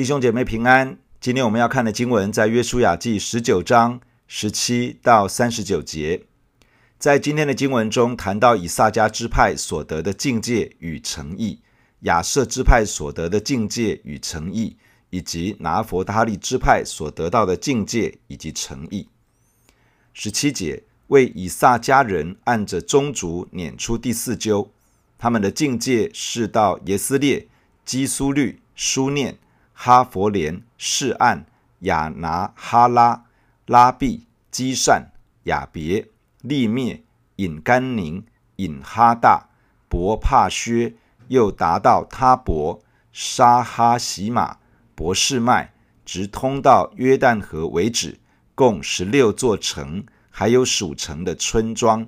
弟兄姐妹平安。今天我们要看的经文在约书亚记十九章十七到三十九节。在今天的经文中，谈到以撒迦支派所得的境界与诚意，亚设支派所得的境界与诚意，以及拿弗他利支派所得到的境界以及诚意。十七节，为以撒迦人按着宗族撵出第四阄，他们的境界是到耶斯列、基苏律、书念。哈佛连、示按、亚拿哈拉、拉毕、基善、亚别、利灭、隐甘宁、隐哈大、伯帕薛，又达到他伯、沙哈喜玛、博士麦，直通到约旦河为止，共十六座城，还有属城的村庄。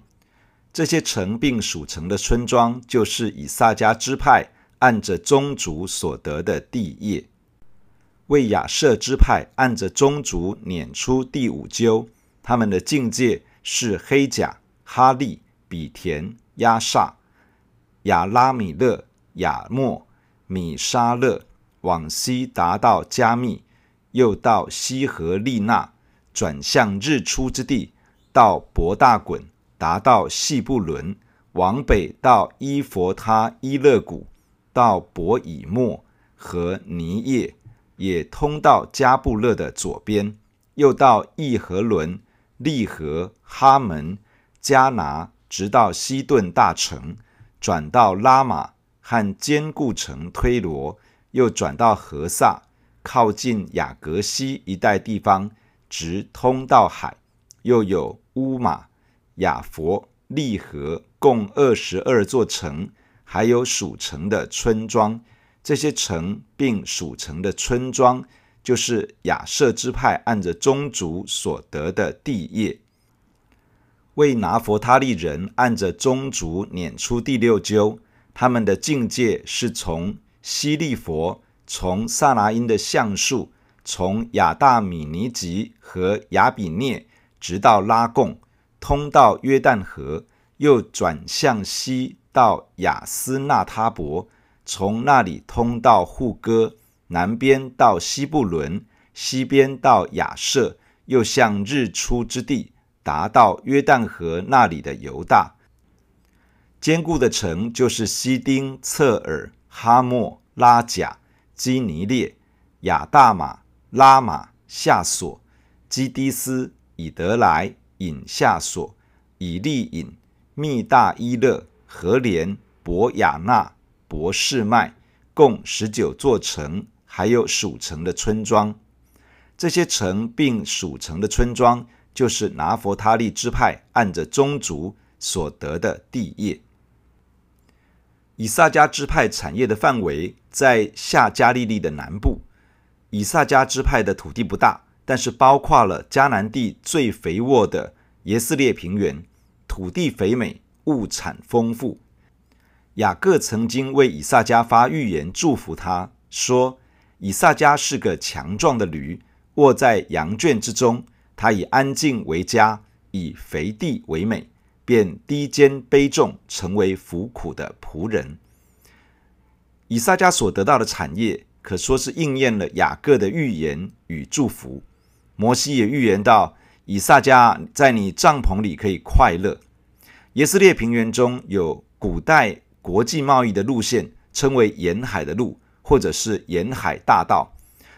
这些城并属城的村庄，就是以萨迦支派按着宗族所得的地业。为亚设支派按着宗族撵出第五阄，他们的境界是黑甲、哈利、比田、亚萨、亚拉米勒、亚莫、米沙勒，往西达到加密，又到西河利纳，转向日出之地，到伯大滚，达到细布伦，往北到伊佛他伊勒谷，到伯以莫和尼叶。也通到迦布勒的左边，又到义和伦、利和、哈门、迦拿，直到西顿大城，转到拉玛和坚固城推罗，又转到何撒，靠近雅格西一带地方，直通到海，又有乌玛、雅佛、利和，共二十二座城，还有属城的村庄。这些城并属城的村庄，就是亚设支派按着宗族所得的地业。为拿弗他利人按着宗族撵出第六阄，他们的境界是从西利佛，从撒拿因的橡树，从亚大米尼吉和亚比聂，直到拉贡，通到约旦河，又转向西到亚斯纳他伯。从那里通到护哥，南边到西布伦，西边到亚设，又向日出之地，达到约旦河那里的犹大。坚固的城就是西丁、侧耳、哈默、拉贾、基尼列、亚大马、拉玛、夏索、基迪斯、以得来、隐夏索、以利隐、密大伊勒、何连、伯亚纳。伯士麦，共十九座城，还有属城的村庄。这些城并属城的村庄，就是拿弗他利支派按着宗族所得的地业。以萨迦支派产业的范围在下加利利的南部。以萨迦支派的土地不大，但是包括了迦南地最肥沃的耶斯列平原，土地肥美，物产丰富。雅各曾经为以萨迦发预言，祝福他说：“以萨迦是个强壮的驴，卧在羊圈之中。他以安静为家，以肥地为美，便低肩背重，成为服苦的仆人。”以萨迦所得到的产业，可说是应验了雅各的预言与祝福。摩西也预言到：“以萨迦在你帐篷里可以快乐。”耶斯列平原中有古代。国际贸易的路线称为沿海的路，或者是沿海大道。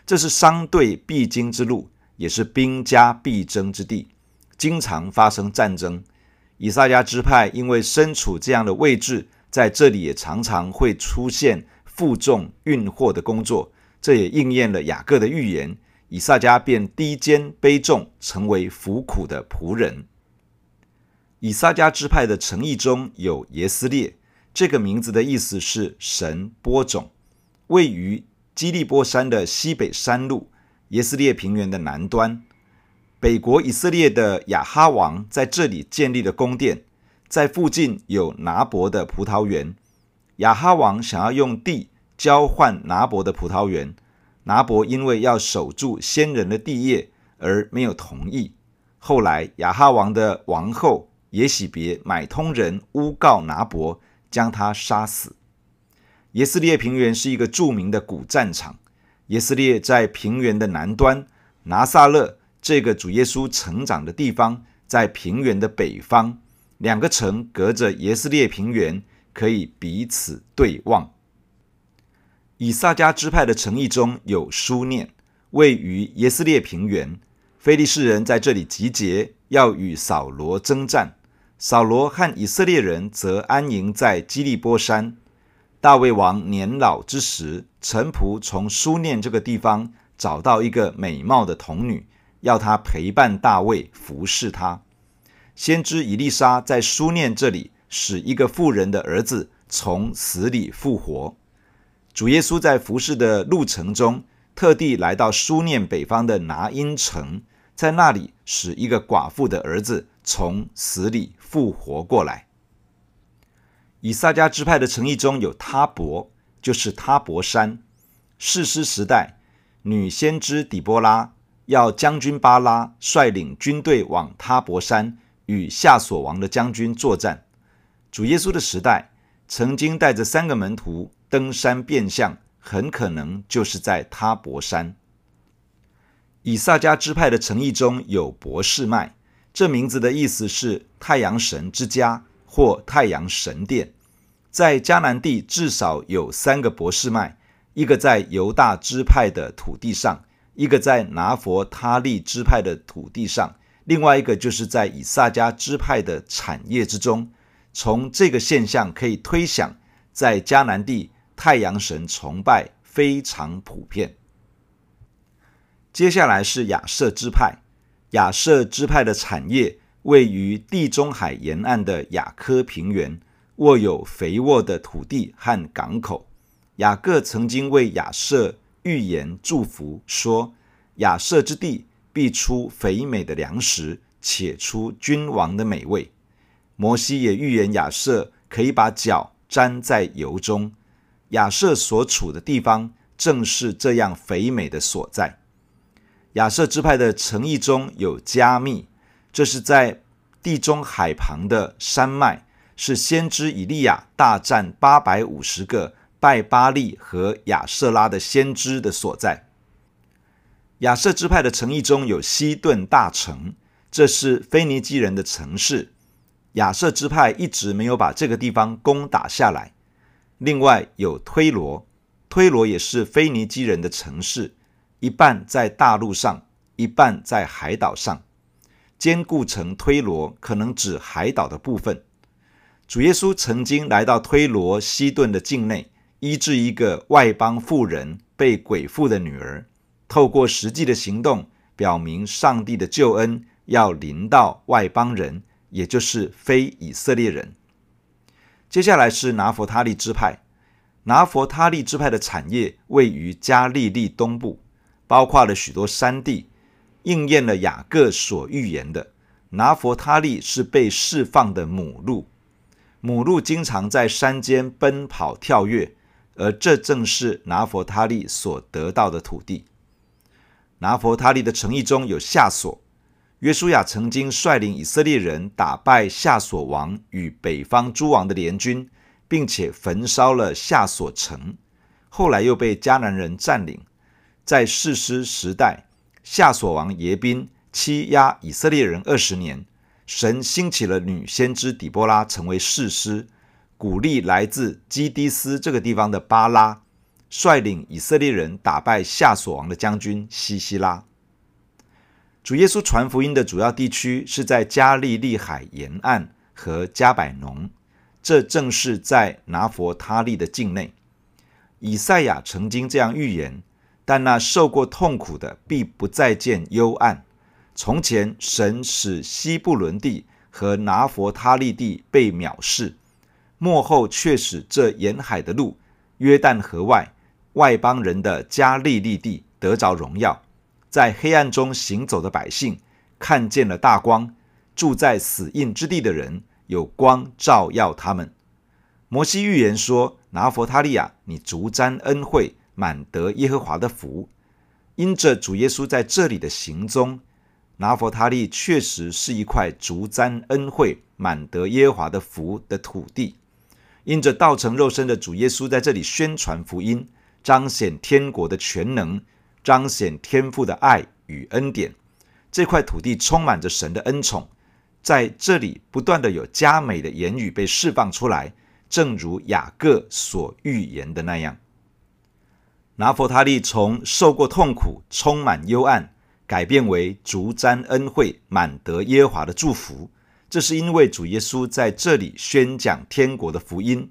这是商队必经之路，也是兵家必争之地，经常发生战争。以萨迦支派因为身处这样的位置，在这里也常常会出现负重运货的工作。这也应验了雅各的预言，以萨迦便低肩背重，成为服苦的仆人。以萨迦支派的诚意中有耶斯列。这个名字的意思是神播种，位于基利波山的西北山路，耶斯列平原的南端。北国以色列的亚哈王在这里建立了宫殿，在附近有拿伯的葡萄园。亚哈王想要用地交换拿伯的葡萄园，拿伯因为要守住先人的地业而没有同意。后来亚哈王的王后耶洗别买通人诬告拿伯。将他杀死。耶斯列平原是一个著名的古战场，以色列在平原的南端，拿撒勒这个主耶稣成长的地方在平原的北方，两个城隔着以色列平原，可以彼此对望。以萨迦支派的城邑中有书念，位于以色列平原。非利士人在这里集结，要与扫罗征战。扫罗和以色列人则安营在基利波山。大卫王年老之时，臣仆从书念这个地方找到一个美貌的童女，要她陪伴大卫，服侍他。先知以利沙在书念这里使一个妇人的儿子从死里复活。主耶稣在服侍的路程中，特地来到书念北方的拿因城。在那里使一个寡妇的儿子从死里复活过来。以撒迦支派的诚意中有他伯，就是他伯山。士师时代，女先知底波拉要将军巴拉率领军队往他伯山与夏所王的将军作战。主耶稣的时代，曾经带着三个门徒登山变相，很可能就是在他伯山。以撒迦支派的诚意中有博士麦，这名字的意思是太阳神之家或太阳神殿。在迦南地至少有三个博士麦，一个在犹大支派的土地上，一个在拿弗他利支派的土地上，另外一个就是在以撒迦支派的产业之中。从这个现象可以推想，在迦南地太阳神崇拜非常普遍。接下来是亚设支派，亚设支派的产业位于地中海沿岸的雅科平原，握有肥沃的土地和港口。雅各曾经为亚设预言祝福说：“亚设之地必出肥美的粮食，且出君王的美味。”摩西也预言亚设可以把脚沾在油中。亚设所处的地方正是这样肥美的所在。亚瑟支派的城邑中有迦密，这是在地中海旁的山脉，是先知以利亚大战八百五十个拜巴利和亚瑟拉的先知的所在。亚瑟支派的城邑中有西顿大城，这是腓尼基人的城市。亚瑟支派一直没有把这个地方攻打下来。另外有推罗，推罗也是腓尼基人的城市。一半在大陆上，一半在海岛上。坚固城推罗可能指海岛的部分。主耶稣曾经来到推罗西顿的境内，医治一个外邦妇人被鬼附的女儿，透过实际的行动，表明上帝的救恩要临到外邦人，也就是非以色列人。接下来是拿弗他利支派，拿弗他利支派的产业位于加利利东部。包括了许多山地，应验了雅各所预言的。拿弗他利是被释放的母鹿，母鹿经常在山间奔跑跳跃，而这正是拿弗他利所得到的土地。拿弗他利的城邑中有夏所，约书亚曾经率领以色列人打败夏所王与北方诸王的联军，并且焚烧了夏所城，后来又被迦南人占领。在士师时代，夏琐王耶宾欺压以色列人二十年，神兴起了女先知底波拉成为士师，鼓励来自基低斯这个地方的巴拉，率领以色列人打败夏琐王的将军西西拉。主耶稣传福音的主要地区是在加利利海沿岸和加百农，这正是在拿弗他利的境内。以赛亚曾经这样预言。但那受过痛苦的必不再见幽暗。从前神使西布伦地和拿弗他利地被藐视，末后却使这沿海的路、约旦河外外邦人的加利利地得着荣耀。在黑暗中行走的百姓看见了大光，住在死荫之地的人有光照耀他们。摩西预言说：“拿弗他利亚，你足沾恩惠。”满得耶和华的福，因着主耶稣在这里的行踪，拿弗他利确实是一块足沾恩惠、满得耶和华的福的土地。因着道成肉身的主耶稣在这里宣传福音，彰显天国的全能，彰显天父的爱与恩典。这块土地充满着神的恩宠，在这里不断的有佳美的言语被释放出来，正如雅各所预言的那样。拿佛他利从受过痛苦、充满幽暗，改变为足沾恩惠、满得耶和华的祝福。这是因为主耶稣在这里宣讲天国的福音。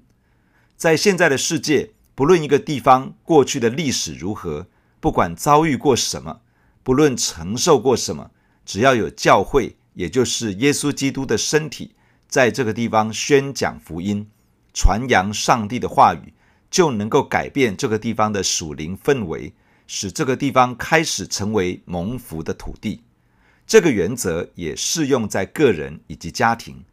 在现在的世界，不论一个地方过去的历史如何，不管遭遇过什么，不论承受过什么，只要有教会，也就是耶稣基督的身体，在这个地方宣讲福音、传扬上帝的话语。就能够改变这个地方的属灵氛围，使这个地方开始成为蒙福的土地。这个原则也适用在个人以及家庭。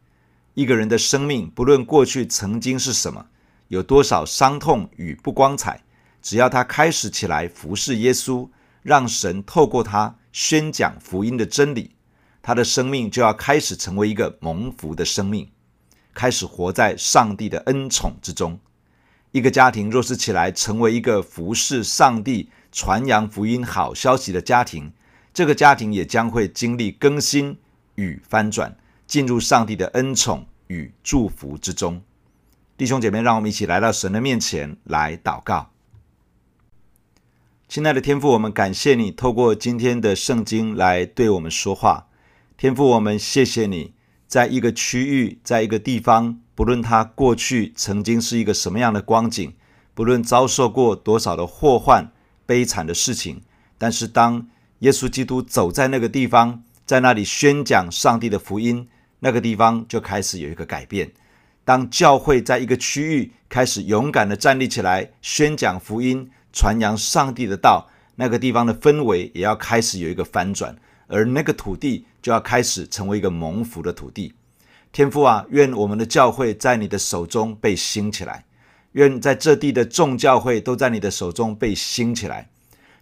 一个人的生命，不论过去曾经是什么，有多少伤痛与不光彩，只要他开始起来服侍耶稣，让神透过他宣讲福音的真理，他的生命就要开始成为一个蒙福的生命，开始活在上帝的恩宠之中。一个家庭若是起来成为一个服侍上帝、传扬福音好消息的家庭，这个家庭也将会经历更新与翻转，进入上帝的恩宠与祝福之中。弟兄姐妹，让我们一起来到神的面前来祷告。亲爱的天父，我们感谢你透过今天的圣经来对我们说话。天父，我们谢谢你，在一个区域，在一个地方。不论他过去曾经是一个什么样的光景，不论遭受过多少的祸患、悲惨的事情，但是当耶稣基督走在那个地方，在那里宣讲上帝的福音，那个地方就开始有一个改变。当教会在一个区域开始勇敢地站立起来，宣讲福音、传扬上帝的道，那个地方的氛围也要开始有一个翻转，而那个土地就要开始成为一个蒙福的土地。天父啊，愿我们的教会在你的手中被兴起来，愿在这地的众教会都在你的手中被兴起来。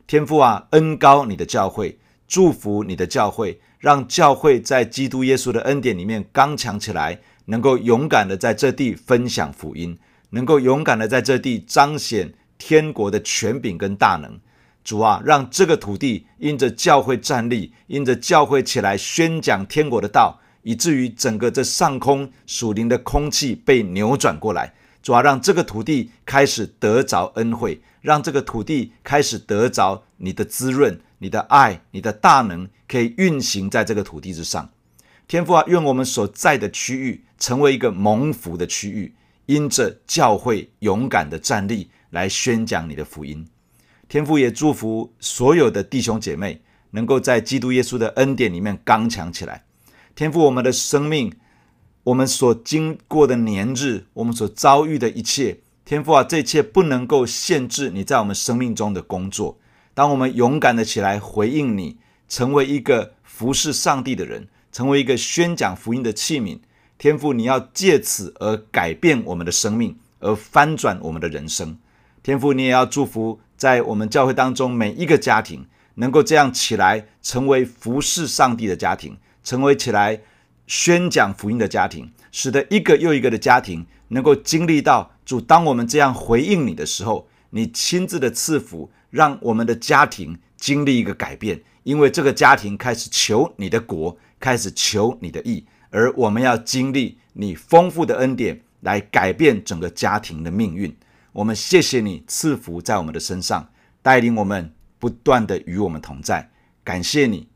天父啊，恩高你的教会，祝福你的教会，让教会在基督耶稣的恩典里面刚强起来，能够勇敢的在这地分享福音，能够勇敢的在这地彰显天国的权柄跟大能。主啊，让这个土地因着教会站立，因着教会起来宣讲天国的道。以至于整个这上空属灵的空气被扭转过来，主要让这个土地开始得着恩惠，让这个土地开始得着你的滋润、你的爱、你的大能，可以运行在这个土地之上。天父啊，愿我们所在的区域成为一个蒙福的区域，因着教会勇敢的站立来宣讲你的福音。天父也祝福所有的弟兄姐妹，能够在基督耶稣的恩典里面刚强起来。天赋，我们的生命，我们所经过的年日，我们所遭遇的一切，天赋啊，这一切不能够限制你在我们生命中的工作。当我们勇敢的起来回应你，成为一个服侍上帝的人，成为一个宣讲福音的器皿，天赋，你要借此而改变我们的生命，而翻转我们的人生。天赋，你也要祝福在我们教会当中每一个家庭，能够这样起来，成为服侍上帝的家庭。成为起来宣讲福音的家庭，使得一个又一个的家庭能够经历到主。当我们这样回应你的时候，你亲自的赐福，让我们的家庭经历一个改变。因为这个家庭开始求你的国，开始求你的意，而我们要经历你丰富的恩典来改变整个家庭的命运。我们谢谢你赐福在我们的身上，带领我们不断的与我们同在。感谢你。